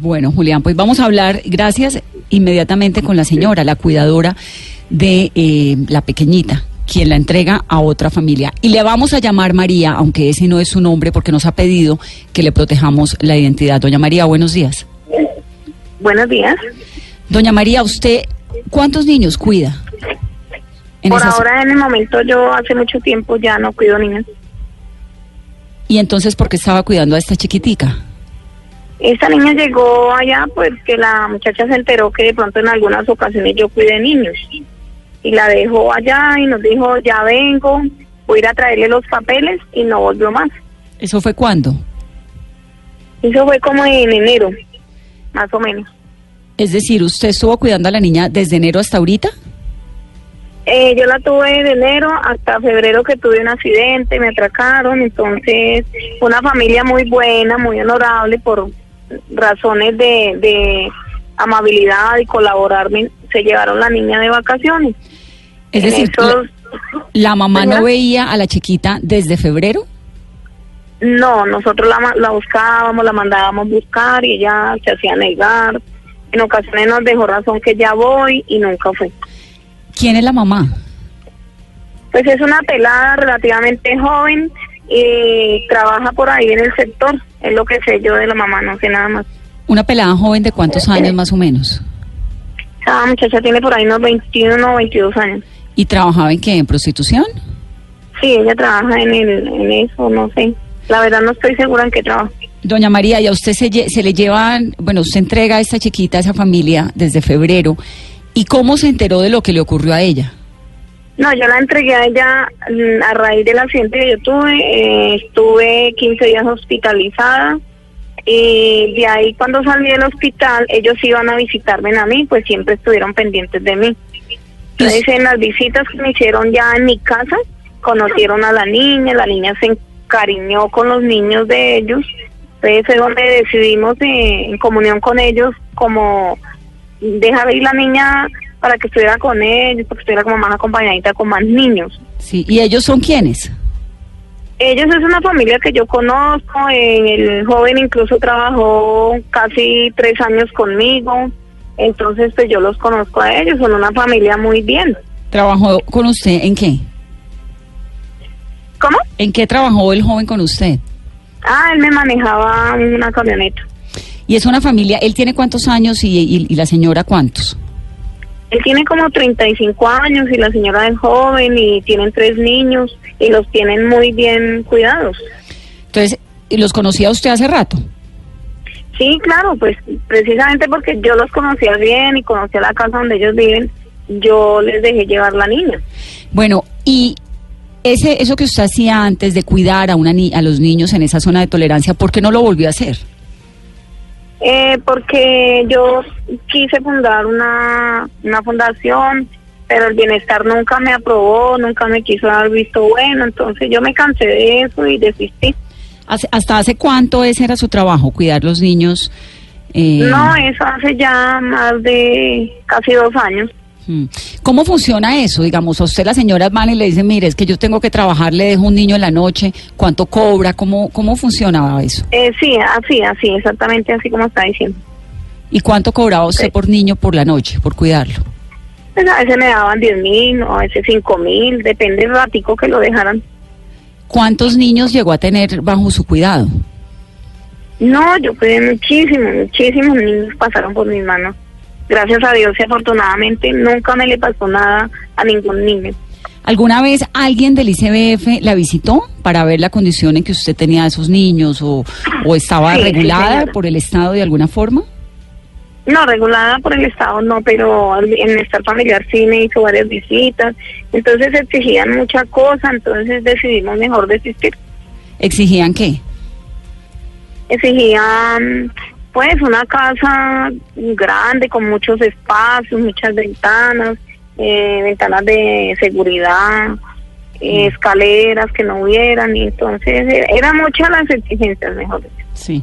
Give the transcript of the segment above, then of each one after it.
Bueno, Julián, pues vamos a hablar, gracias, inmediatamente con la señora, la cuidadora de eh, la pequeñita, quien la entrega a otra familia. Y le vamos a llamar María, aunque ese no es su nombre, porque nos ha pedido que le protejamos la identidad. Doña María, buenos días. Buenos días. Doña María, ¿usted cuántos niños cuida? En Por ahora, en el momento, yo hace mucho tiempo ya no cuido niños. Y entonces, ¿por qué estaba cuidando a esta chiquitica? Esta niña llegó allá, pues que la muchacha se enteró que de pronto en algunas ocasiones yo cuidé niños. Y la dejó allá y nos dijo, ya vengo, voy a ir a traerle los papeles y no volvió más. ¿Eso fue cuándo? Eso fue como en enero, más o menos. Es decir, ¿usted estuvo cuidando a la niña desde enero hasta ahorita? Eh, yo la tuve de enero hasta febrero que tuve un accidente, me atracaron, entonces una familia muy buena, muy honorable por razones de, de amabilidad y colaborarme, se llevaron la niña de vacaciones. Es En decir, esos- la, la mamá no veía a la chiquita desde febrero. no, nosotros la, la buscábamos, la mandábamos buscar y ella se hacía negar. En ocasiones nos dejó razón que ya voy y nunca fue. ¿Quién es la mamá? Pues es una pelada relativamente joven y trabaja por ahí en el sector. Es lo que sé yo de la mamá, no sé nada más. Una pelada joven de cuántos años más o menos. Esa muchacha tiene por ahí unos 21 o 22 años. ¿Y trabajaba en qué? ¿En prostitución? Sí, ella trabaja en, el, en eso, no sé. La verdad no estoy segura en qué trabaja. Doña María, y a usted se, se le llevan, bueno, usted entrega a esta chiquita, a esa familia, desde febrero. ¿Y cómo se enteró de lo que le ocurrió a ella? No, yo la entregué a ella mm, a raíz del accidente que yo tuve. eh, estuve 15 días hospitalizada. Y de ahí cuando salí del hospital, ellos iban a visitarme a mí, pues siempre estuvieron pendientes de mí. Entonces en las visitas que me hicieron ya en mi casa, conocieron a la niña, la niña se encariñó con los niños de ellos. Entonces fue donde decidimos eh, en comunión con ellos como dejar ir la niña para que estuviera con ellos, para que estuviera como más acompañadita con más niños. Sí, ¿y ellos son quiénes? Ellos es una familia que yo conozco, en el joven incluso trabajó casi tres años conmigo, entonces pues yo los conozco a ellos, son una familia muy bien. ¿Trabajó con usted en qué? ¿Cómo? ¿En qué trabajó el joven con usted? Ah, él me manejaba una camioneta. Y es una familia, ¿él tiene cuántos años y, y- y la señora cuántos? Él tiene como 35 años y la señora es joven y tienen tres niños y los tienen muy bien cuidados. Entonces, ¿los conocía usted hace rato? Sí, claro, pues precisamente porque yo los conocía bien y conocía la casa donde ellos viven, yo les dejé llevar la niña. Bueno, y ese, eso que usted hacía antes de cuidar a, una ni- a los niños en esa zona de tolerancia, ¿por qué no lo volvió a hacer? Eh, porque yo quise fundar una, una fundación, pero el bienestar nunca me aprobó, nunca me quiso dar visto bueno, entonces yo me cansé de eso y desistí. ¿Hasta hace cuánto ese era su trabajo, cuidar los niños? eh, No, eso hace ya más de casi dos años. Mm. ¿Cómo funciona eso? Digamos, a usted las señoras van y le dicen, mire, es que yo tengo que trabajar, le dejo un niño en la noche, ¿cuánto cobra? ¿Cómo, cómo funcionaba eso? Eh, sí, así, así, exactamente así como está diciendo. ¿Y cuánto cobraba usted Sí. por niño por la noche, por cuidarlo? Pues a veces me daban 10 mil, a veces 5 mil, depende del ratico que lo dejaran. ¿Cuántos niños llegó a tener bajo su cuidado? No, yo cuidé muchísimos, muchísimos niños pasaron por mis manos. Gracias a Dios y afortunadamente nunca me le pasó nada a ningún niño. ¿Alguna vez alguien del ICBF la visitó para ver la condición en que usted tenía de esos niños o, o estaba Sí, regulada por el Estado de alguna forma? No, regulada por el Estado no, pero al bienestar familiar sí me hizo varias visitas. Entonces exigían mucha cosa, entonces decidimos mejor desistir. ¿Exigían qué? Exigían pues una casa grande con muchos espacios, muchas ventanas, eh, ventanas de seguridad, eh, escaleras que no hubieran, y entonces eh, eran muchas las exigencias, mejor dicho. Sí.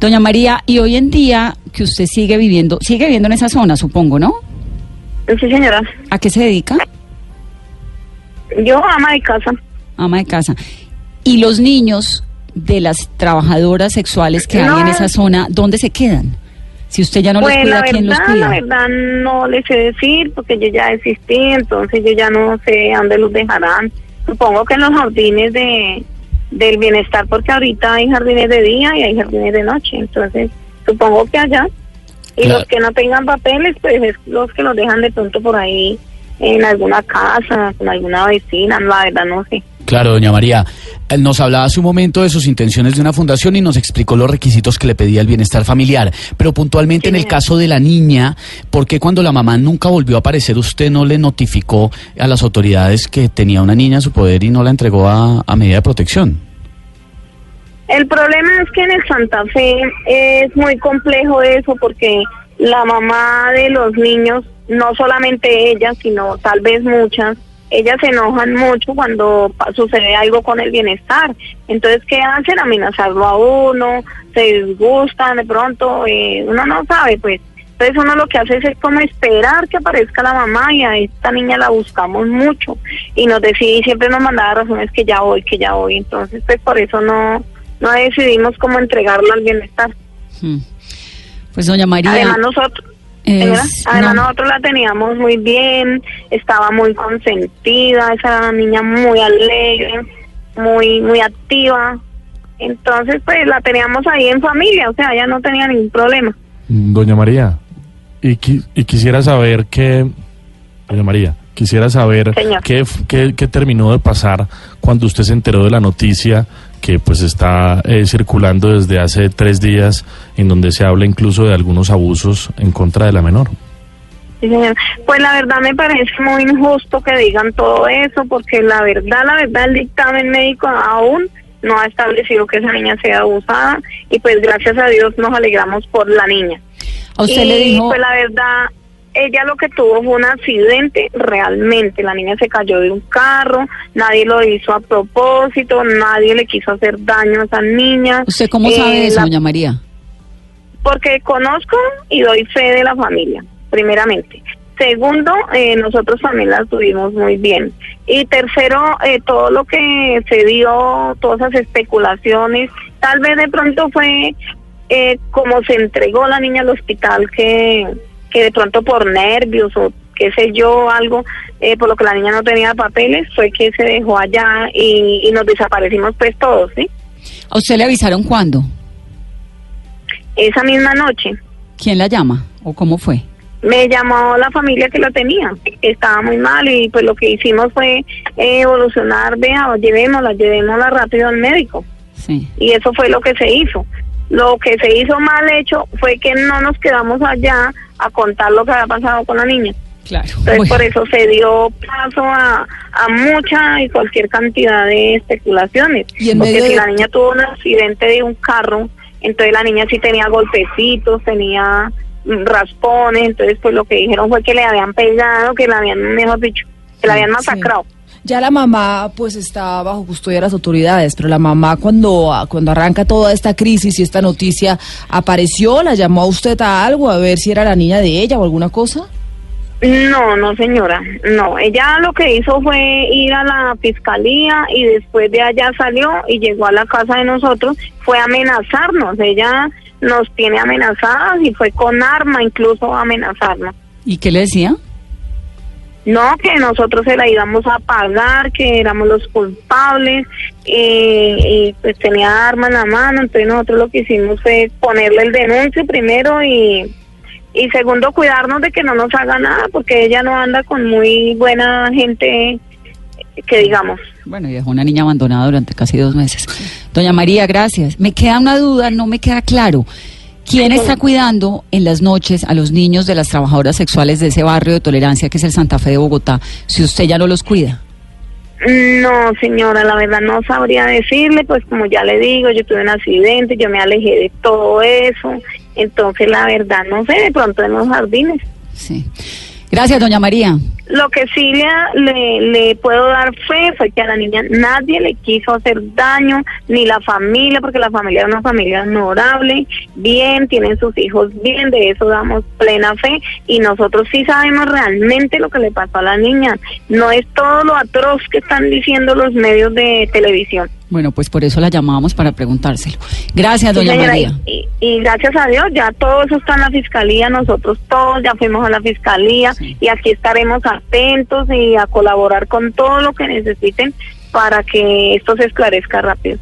Doña María, y hoy en día que usted sigue viviendo, sigue viviendo en esa zona, supongo, ¿no? Sí, señora. ¿A qué se dedica? Yo ama de casa. Ama de casa. ¿Y los niños de las trabajadoras sexuales que hay en esa zona, dónde se quedan? Si usted ya no pues los cuida, la ¿quién los verdad, cuida? la verdad no les sé decir porque yo ya existí, entonces yo ya no sé dónde los dejarán. Supongo que en los jardines de del bienestar porque ahorita hay jardines de día y hay jardines de noche, entonces supongo que allá. Y Claro. los que no tengan papeles, pues es los que los dejan de pronto por ahí en alguna casa, con alguna vecina, la verdad no sé. Claro, doña María. Eh, Nos hablaba hace un momento de sus intenciones de una fundación y nos explicó los requisitos que le pedía el bienestar familiar. Pero puntualmente Sí, en el caso de la niña, ¿por qué cuando la mamá nunca volvió a aparecer usted no le notificó a las autoridades que tenía una niña a su poder y no la entregó a, a medida de protección? El problema es que en el Santa Fe es muy complejo eso porque la mamá de los niños, no solamente ella, sino tal vez muchas, ellas se enojan mucho cuando sucede algo con el bienestar. Entonces, ¿qué hacen? Amenazarlo a uno, se disgustan de pronto, eh, uno no sabe, pues. Entonces uno lo que hace es como esperar que aparezca la mamá y a esta niña la buscamos mucho y nos decía y siempre nos mandaba razones que ya voy, que ya voy. Entonces pues por eso no, no decidimos cómo entregarlo al bienestar. Hmm. Pues doña María, Además nosotros, es- además no. nosotros la teníamos muy bien, estaba muy consentida, esa niña muy alegre, muy, muy activa. Entonces pues la teníamos ahí en familia, o sea, ella no tenía ningún problema. Doña María, y, qui- y quisiera saber qué, doña María, quisiera saber qué, qué, qué terminó de pasar cuando usted se enteró de la noticia que pues está eh, circulando desde hace tres días, en donde se habla incluso de algunos abusos en contra de la menor. Sí, señor. Pues la verdad me parece muy injusto que digan todo eso, porque la verdad, la verdad, el dictamen médico aún no ha establecido que esa niña sea abusada y pues gracias a Dios nos alegramos por la niña. a usted y le dijo, pues la verdad, ella lo que tuvo fue un accidente realmente. La niña se cayó de un carro, nadie lo hizo a propósito, nadie le quiso hacer daño a esa niña. ¿usted cómo Eh, sabe eso, la- doña María? porque conozco y doy fe de la familia, primeramente. Segundo, eh, nosotros también la tuvimos muy bien. Y tercero, eh, todo lo que se dio, todas esas especulaciones, tal vez de pronto fue eh, como se entregó la niña al hospital, que, que de pronto por nervios o qué sé yo, algo, eh, por lo que la niña no tenía papeles, fue que se dejó allá y, y nos desaparecimos pues todos, ¿sí? ¿A usted le avisaron cuándo? Esa misma noche. ¿Quién la llama? ¿O cómo fue? me llamó la familia que la tenía, estaba muy mal y pues lo que hicimos fue eh, evolucionar, vea, llevémosla, llevémosla rápido al médico Sí. y eso fue lo que se hizo. Lo que se hizo mal hecho fue que no nos quedamos allá a contar lo que había pasado con la niña. Claro. Entonces Bueno, por eso se dio paso a, a mucha y cualquier cantidad de especulaciones. Y en Porque medio si de- la niña tuvo un accidente de un carro, entonces la niña sí tenía golpecitos, tenía raspones, entonces pues lo que dijeron fue que le habían pegado, que la habían, mejor dicho, que la habían Sí. Ya la mamá pues está bajo custodia de las autoridades, pero la mamá cuando, cuando arranca toda esta crisis y esta noticia apareció, la llamó a usted a algo a ver si era la niña de ella o alguna cosa. No, no señora, no. Ella lo que hizo fue ir a la fiscalía y después de allá salió y llegó a la casa de nosotros, fue a amenazarnos. Ella nos tiene amenazadas y fue con arma incluso a amenazarnos. ¿Y qué le decía? No, que nosotros se la íbamos a pagar, que éramos los culpables, y pues tenía arma en la mano, entonces nosotros lo que hicimos fue ponerle el denuncio primero y, y segundo cuidarnos de que no nos haga nada, porque ella no anda con muy buena gente, que digamos. Bueno, y dejó una niña abandonada durante casi dos meses. Doña María, gracias. Me queda una duda, no me queda claro. ¿Quién está cuidando en las noches a los niños de las trabajadoras sexuales de ese barrio de tolerancia que es el Santa Fe de Bogotá si usted ya no los cuida? No, señora, la verdad no sabría decirle, pues como ya le digo, yo tuve un accidente, yo me alejé de todo eso, entonces la verdad no sé, de pronto en los jardines. Sí. Gracias, doña María. Lo que sí le, le, puedo dar fe fue que a la niña nadie le quiso hacer daño, ni la familia, porque la familia es una familia honorable, bien, tienen sus hijos bien, de eso damos plena fe y nosotros sí sabemos realmente lo que le pasó a la niña. No es todo lo atroz que están diciendo los medios de televisión. Bueno, pues por eso la llamábamos para preguntárselo. Gracias, Sí, doña señora, María. Y, y gracias a Dios ya todo eso está en la fiscalía, nosotros todos ya fuimos a la fiscalía Sí. y aquí estaremos atentos y a colaborar con todo lo que necesiten para que esto se esclarezca rápido.